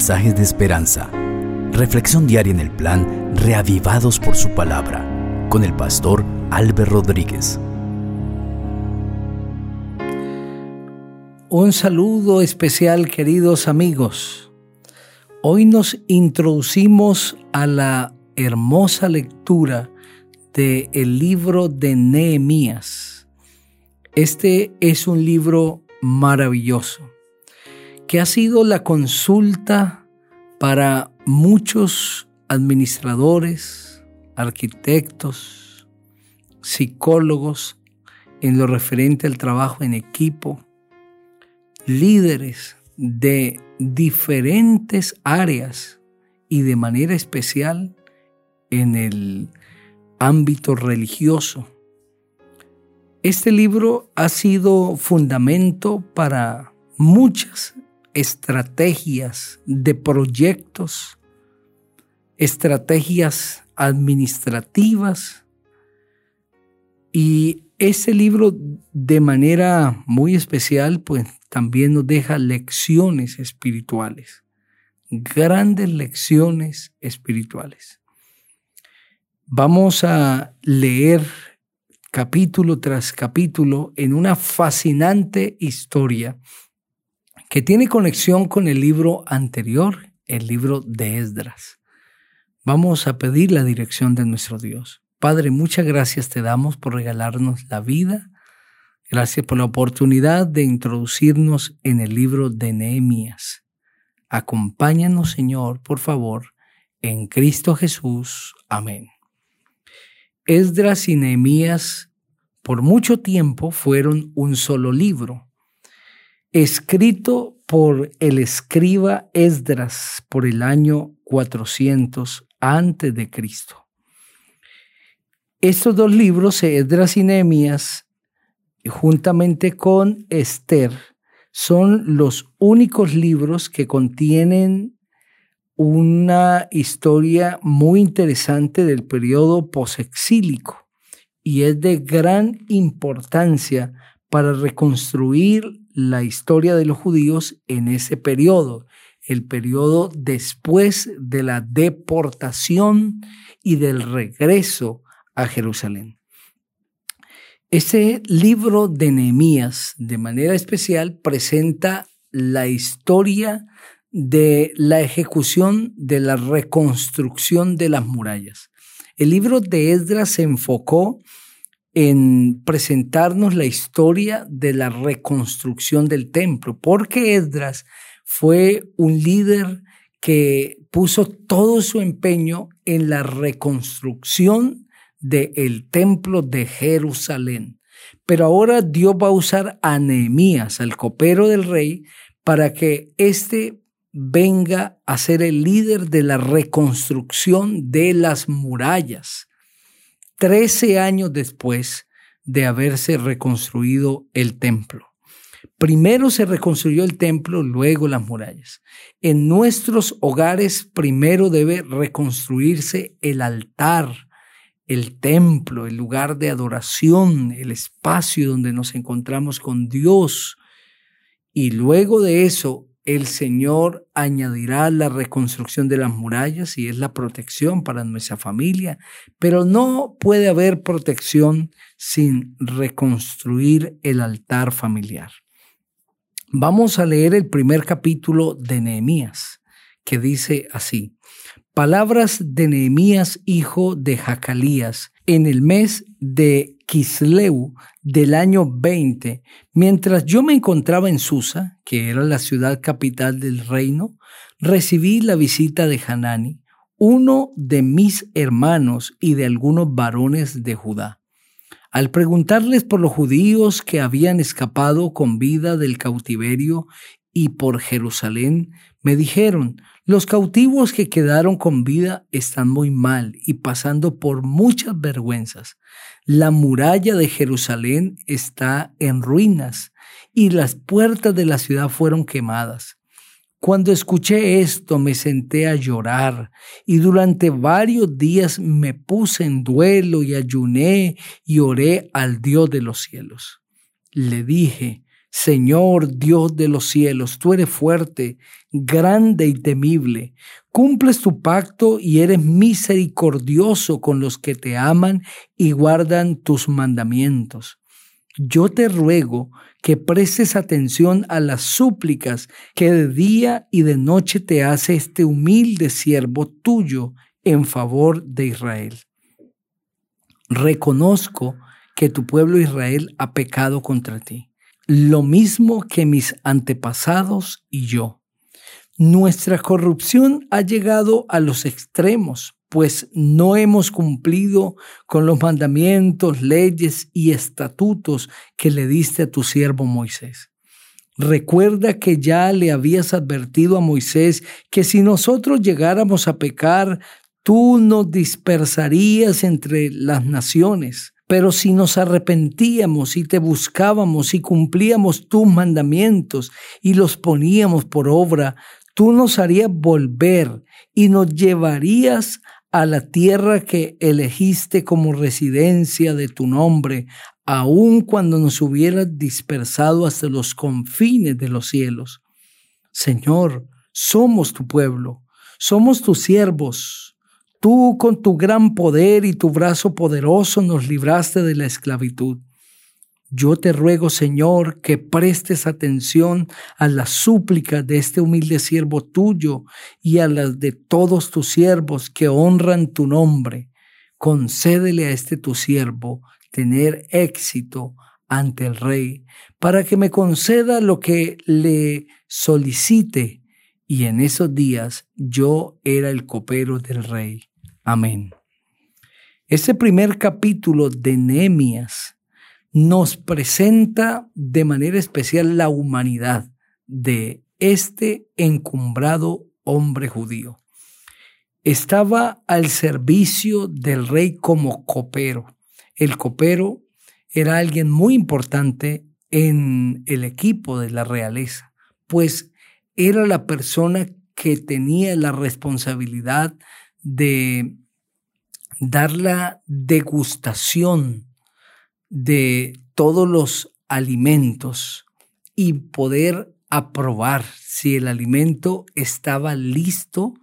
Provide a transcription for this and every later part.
mensajes de esperanza. Reflexión diaria en el plan Reavivados por su palabra con el pastor Álvaro Rodríguez. Un saludo especial queridos amigos. Hoy nos introducimos a la hermosa lectura del el libro de Nehemías. Este es un libro maravilloso que ha sido la consulta para muchos administradores, arquitectos, psicólogos en lo referente al trabajo en equipo, líderes de diferentes áreas y de manera especial en el ámbito religioso. Este libro ha sido fundamento para muchas estrategias de proyectos, estrategias administrativas y ese libro de manera muy especial pues también nos deja lecciones espirituales, grandes lecciones espirituales. Vamos a leer capítulo tras capítulo en una fascinante historia que tiene conexión con el libro anterior, el libro de Esdras. Vamos a pedir la dirección de nuestro Dios. Padre, muchas gracias te damos por regalarnos la vida. Gracias por la oportunidad de introducirnos en el libro de Nehemías. Acompáñanos, Señor, por favor, en Cristo Jesús. Amén. Esdras y Nehemías por mucho tiempo fueron un solo libro escrito por el escriba Esdras por el año 400 antes de Cristo. Estos dos libros, Esdras y Nehemías, juntamente con Esther, son los únicos libros que contienen una historia muy interesante del periodo posexílico y es de gran importancia para reconstruir la historia de los judíos en ese periodo, el periodo después de la deportación y del regreso a Jerusalén. Ese libro de Nehemías, de manera especial, presenta la historia de la ejecución de la reconstrucción de las murallas. El libro de Esdras se enfocó en presentarnos la historia de la reconstrucción del templo, porque Esdras fue un líder que puso todo su empeño en la reconstrucción del templo de Jerusalén. Pero ahora Dios va a usar a Nehemías, al copero del rey, para que éste venga a ser el líder de la reconstrucción de las murallas. Trece años después de haberse reconstruido el templo. Primero se reconstruyó el templo, luego las murallas. En nuestros hogares primero debe reconstruirse el altar, el templo, el lugar de adoración, el espacio donde nos encontramos con Dios. Y luego de eso, el Señor añadirá la reconstrucción de las murallas y es la protección para nuestra familia, pero no puede haber protección sin reconstruir el altar familiar. Vamos a leer el primer capítulo de Nehemías, que dice así, Palabras de Nehemías, hijo de Jacalías, en el mes de Kisleu del año 20, mientras yo me encontraba en Susa, que era la ciudad capital del reino, recibí la visita de Hanani, uno de mis hermanos y de algunos varones de Judá. Al preguntarles por los judíos que habían escapado con vida del cautiverio y por Jerusalén, me dijeron, los cautivos que quedaron con vida están muy mal y pasando por muchas vergüenzas. La muralla de Jerusalén está en ruinas y las puertas de la ciudad fueron quemadas. Cuando escuché esto me senté a llorar y durante varios días me puse en duelo y ayuné y oré al Dios de los cielos. Le dije, Señor Dios de los cielos, tú eres fuerte, grande y temible. Cumples tu pacto y eres misericordioso con los que te aman y guardan tus mandamientos. Yo te ruego que prestes atención a las súplicas que de día y de noche te hace este humilde siervo tuyo en favor de Israel. Reconozco que tu pueblo Israel ha pecado contra ti lo mismo que mis antepasados y yo. Nuestra corrupción ha llegado a los extremos, pues no hemos cumplido con los mandamientos, leyes y estatutos que le diste a tu siervo Moisés. Recuerda que ya le habías advertido a Moisés que si nosotros llegáramos a pecar, tú nos dispersarías entre las naciones. Pero si nos arrepentíamos y te buscábamos y cumplíamos tus mandamientos y los poníamos por obra, tú nos harías volver y nos llevarías a la tierra que elegiste como residencia de tu nombre, aun cuando nos hubieras dispersado hasta los confines de los cielos. Señor, somos tu pueblo, somos tus siervos, Tú con tu gran poder y tu brazo poderoso nos libraste de la esclavitud. Yo te ruego, Señor, que prestes atención a las súplicas de este humilde siervo tuyo y a las de todos tus siervos que honran tu nombre. Concédele a este tu siervo tener éxito ante el rey, para que me conceda lo que le solicite. Y en esos días yo era el copero del rey. Amén. Este primer capítulo de Nehemías nos presenta de manera especial la humanidad de este encumbrado hombre judío. Estaba al servicio del rey como copero. El copero era alguien muy importante en el equipo de la realeza, pues era la persona que tenía la responsabilidad de dar la degustación de todos los alimentos y poder aprobar si el alimento estaba listo,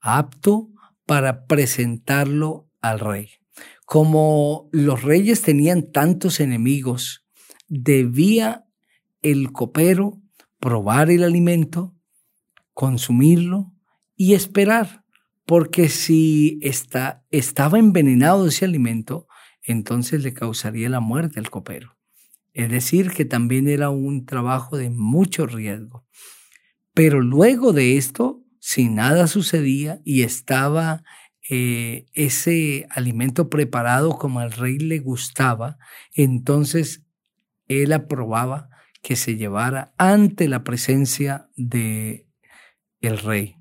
apto para presentarlo al rey. Como los reyes tenían tantos enemigos, debía el copero probar el alimento, consumirlo y esperar porque si está, estaba envenenado ese alimento, entonces le causaría la muerte al copero. Es decir, que también era un trabajo de mucho riesgo. Pero luego de esto, si nada sucedía y estaba eh, ese alimento preparado como al rey le gustaba, entonces él aprobaba que se llevara ante la presencia de el rey.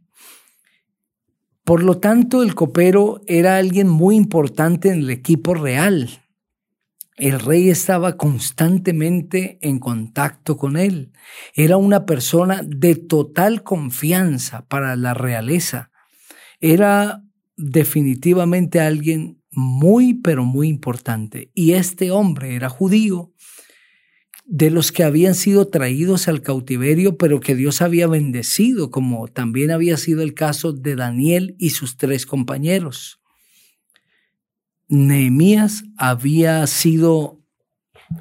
Por lo tanto, el copero era alguien muy importante en el equipo real. El rey estaba constantemente en contacto con él. Era una persona de total confianza para la realeza. Era definitivamente alguien muy, pero muy importante. Y este hombre era judío de los que habían sido traídos al cautiverio, pero que Dios había bendecido, como también había sido el caso de Daniel y sus tres compañeros. Nehemías había sido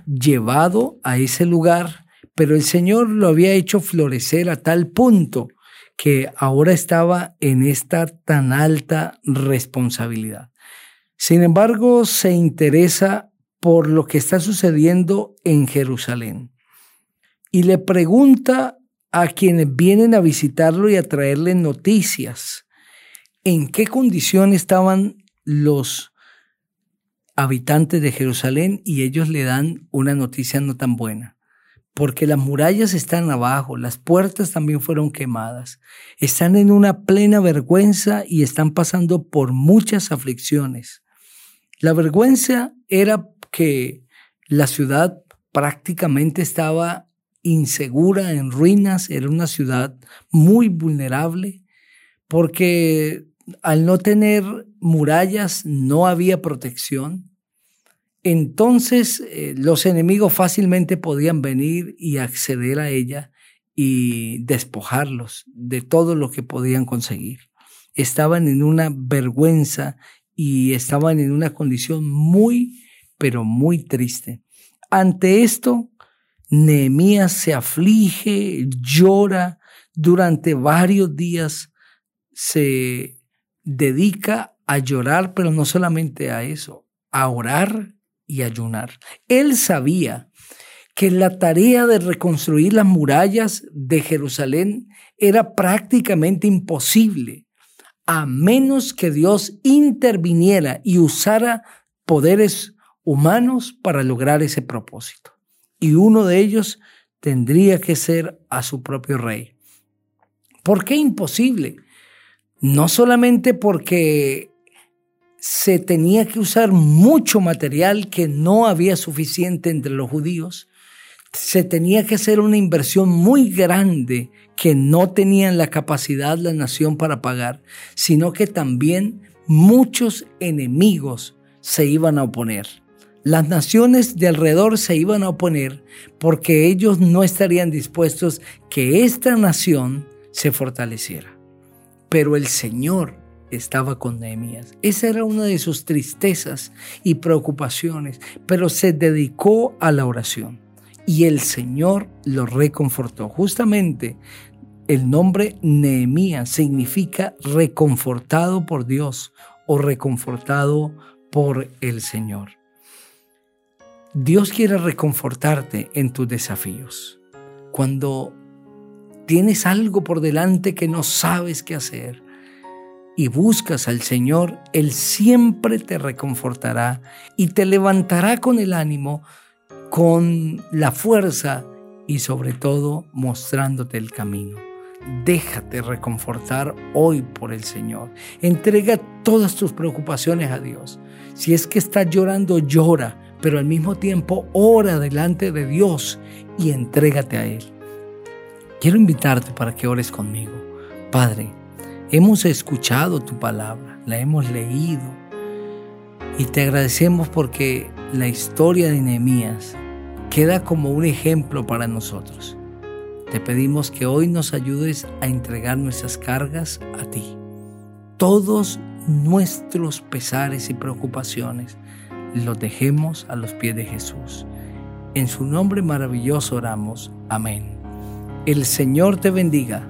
llevado a ese lugar, pero el Señor lo había hecho florecer a tal punto que ahora estaba en esta tan alta responsabilidad. Sin embargo, se interesa por lo que está sucediendo en Jerusalén. Y le pregunta a quienes vienen a visitarlo y a traerle noticias en qué condición estaban los habitantes de Jerusalén y ellos le dan una noticia no tan buena, porque las murallas están abajo, las puertas también fueron quemadas, están en una plena vergüenza y están pasando por muchas aflicciones. La vergüenza era que la ciudad prácticamente estaba insegura, en ruinas, era una ciudad muy vulnerable, porque al no tener murallas no había protección. entonces eh, los enemigos fácilmente podían venir y acceder a ella y despojarlos de todo lo que podían conseguir. Estaban en una vergüenza y estaban en una condición muy, pero muy triste. Ante esto, Nehemías se aflige, llora, durante varios días se dedica a llorar, pero no solamente a eso, a orar y ayunar. Él sabía que la tarea de reconstruir las murallas de Jerusalén era prácticamente imposible, a menos que Dios interviniera y usara poderes humanos para lograr ese propósito. Y uno de ellos tendría que ser a su propio rey. ¿Por qué imposible? No solamente porque se tenía que usar mucho material que no había suficiente entre los judíos, se tenía que hacer una inversión muy grande que no tenían la capacidad la nación para pagar, sino que también muchos enemigos se iban a oponer. Las naciones de alrededor se iban a oponer porque ellos no estarían dispuestos que esta nación se fortaleciera. Pero el Señor estaba con Nehemías. Esa era una de sus tristezas y preocupaciones, pero se dedicó a la oración y el Señor lo reconfortó. Justamente el nombre Nehemías significa reconfortado por Dios o reconfortado por el Señor. Dios quiere reconfortarte en tus desafíos. Cuando tienes algo por delante que no sabes qué hacer, y buscas al Señor, Él siempre te reconfortará y te levantará con el ánimo, con la fuerza y sobre todo mostrándote el camino. Déjate reconfortar hoy por el Señor. Entrega todas tus preocupaciones a Dios. Si es que estás llorando, llora, pero al mismo tiempo ora delante de Dios y entrégate a Él. Quiero invitarte para que ores conmigo. Padre, Hemos escuchado tu palabra, la hemos leído y te agradecemos porque la historia de Nehemías queda como un ejemplo para nosotros. Te pedimos que hoy nos ayudes a entregar nuestras cargas a ti. Todos nuestros pesares y preocupaciones los dejemos a los pies de Jesús. En su nombre maravilloso oramos. Amén. El Señor te bendiga